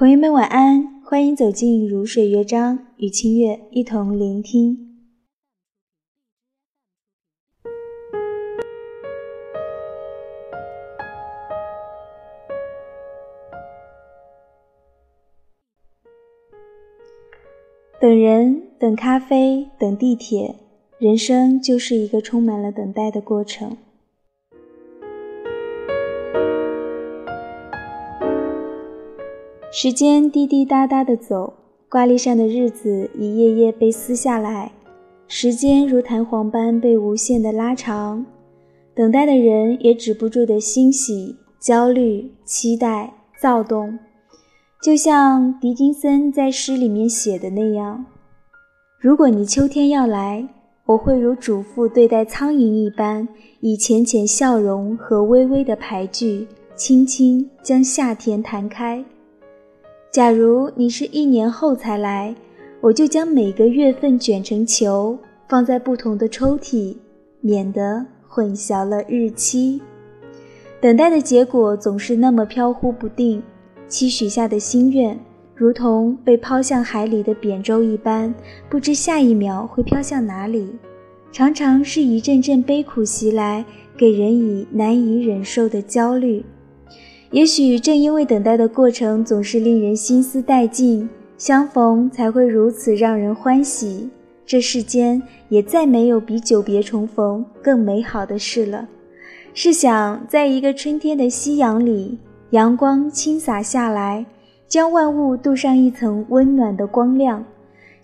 朋友们晚安，欢迎走进如水乐章，与清月一同聆听。等人，等咖啡，等地铁，人生就是一个充满了等待的过程。时间滴滴答答的走，挂历上的日子一页页被撕下来，时间如弹簧般被无限的拉长，等待的人也止不住的欣喜、焦虑、期待、躁动，就像狄金森在诗里面写的那样：“如果你秋天要来，我会如主妇对待苍蝇一般，以浅浅笑容和微微的排句，轻轻将夏天弹开。”假如你是一年后才来，我就将每个月份卷成球，放在不同的抽屉，免得混淆了日期。等待的结果总是那么飘忽不定，期许下的心愿，如同被抛向海里的扁舟一般，不知下一秒会飘向哪里。常常是一阵阵悲苦袭来，给人以难以忍受的焦虑。也许正因为等待的过程总是令人心思殆尽，相逢才会如此让人欢喜。这世间也再没有比久别重逢更美好的事了。试想，在一个春天的夕阳里，阳光倾洒下来，将万物镀上一层温暖的光亮。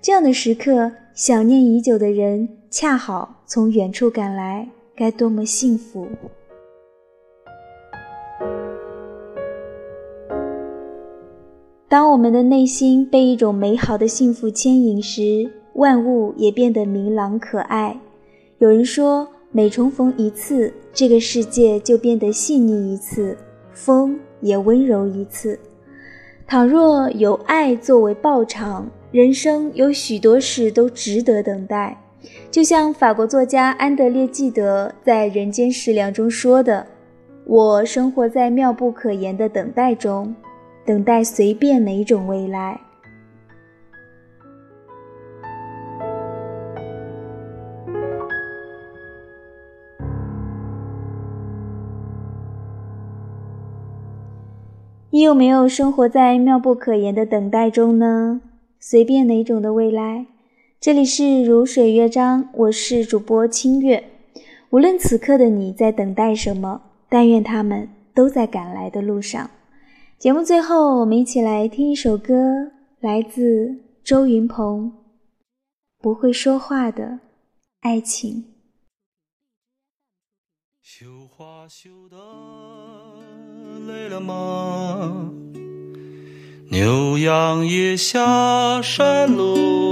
这样的时刻，想念已久的人恰好从远处赶来，该多么幸福！当我们的内心被一种美好的幸福牵引时，万物也变得明朗可爱。有人说，每重逢一次，这个世界就变得细腻一次，风也温柔一次。倘若有爱作为报偿，人生有许多事都值得等待。就像法国作家安德烈·纪德在《人间食粮》中说的：“我生活在妙不可言的等待中。”等待随便哪种未来。你有没有生活在妙不可言的等待中呢？随便哪种的未来？这里是如水乐章，我是主播清月。无论此刻的你在等待什么，但愿他们都在赶来的路上。节目最后，我们一起来听一首歌，来自周云鹏，《不会说话的爱情》。绣花绣的累了吗？牛羊也下山喽。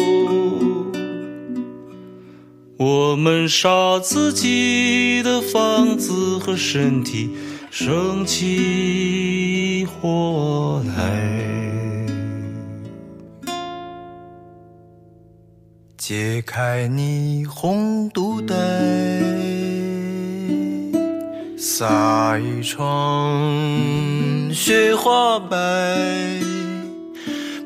我们烧自己的房子和身体。生气火来，解开你红肚带，撒一床雪花白，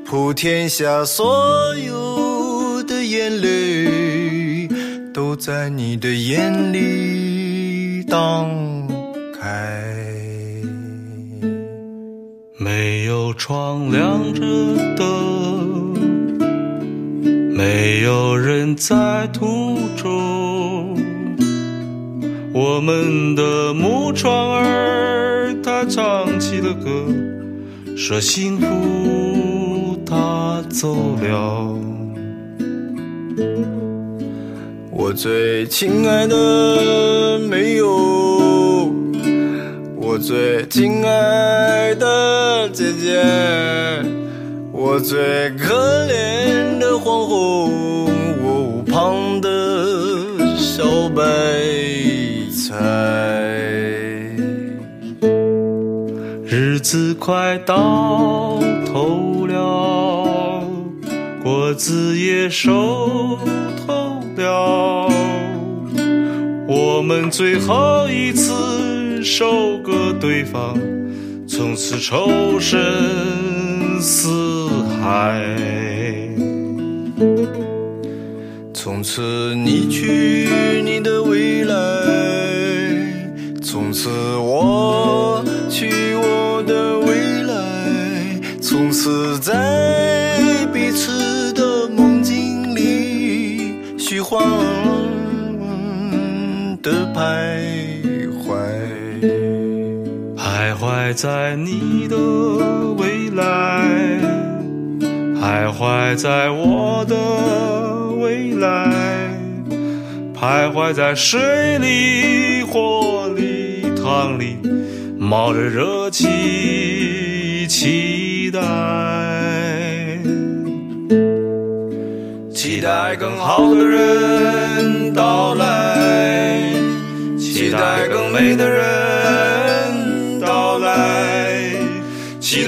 普天下所有的眼泪，都在你的眼里荡开。没有窗亮着灯，没有人在途中。我们的木窗儿，它唱起了歌，说幸福它走了。我最亲爱的，没有。最亲爱的姐姐，我最可怜的皇后，我屋旁的小白菜。日子快到头了，果子也熟透了，我们最后一次。收割对方，从此仇深似海。从此你去你的未来，从此我去我的未来，从此在彼此的梦境里虚晃的徘在你的未来，徘徊在我的。未来，徘徊在水里、火里、汤里，冒着热气，期待，期待更好的人到来，期待更美的人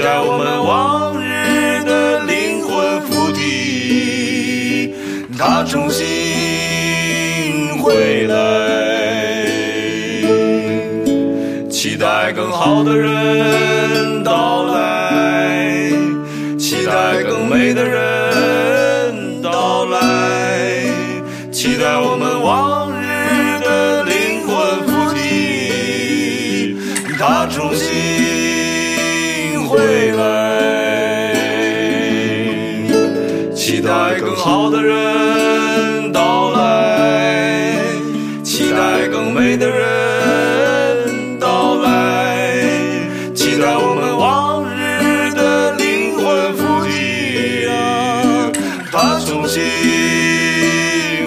期待我们往日的灵魂附体。他重新回来，期待更好的人到来，期待更美的人期待更好的人到来，期待更美。的人到来，期待我们往日的灵魂附体啊，他重新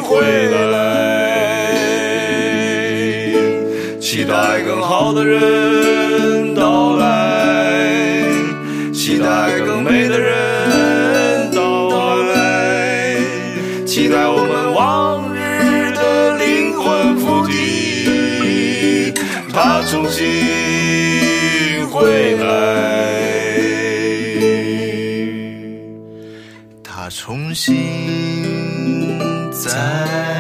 回来，期待更好的人到来，期待更美的人重新再。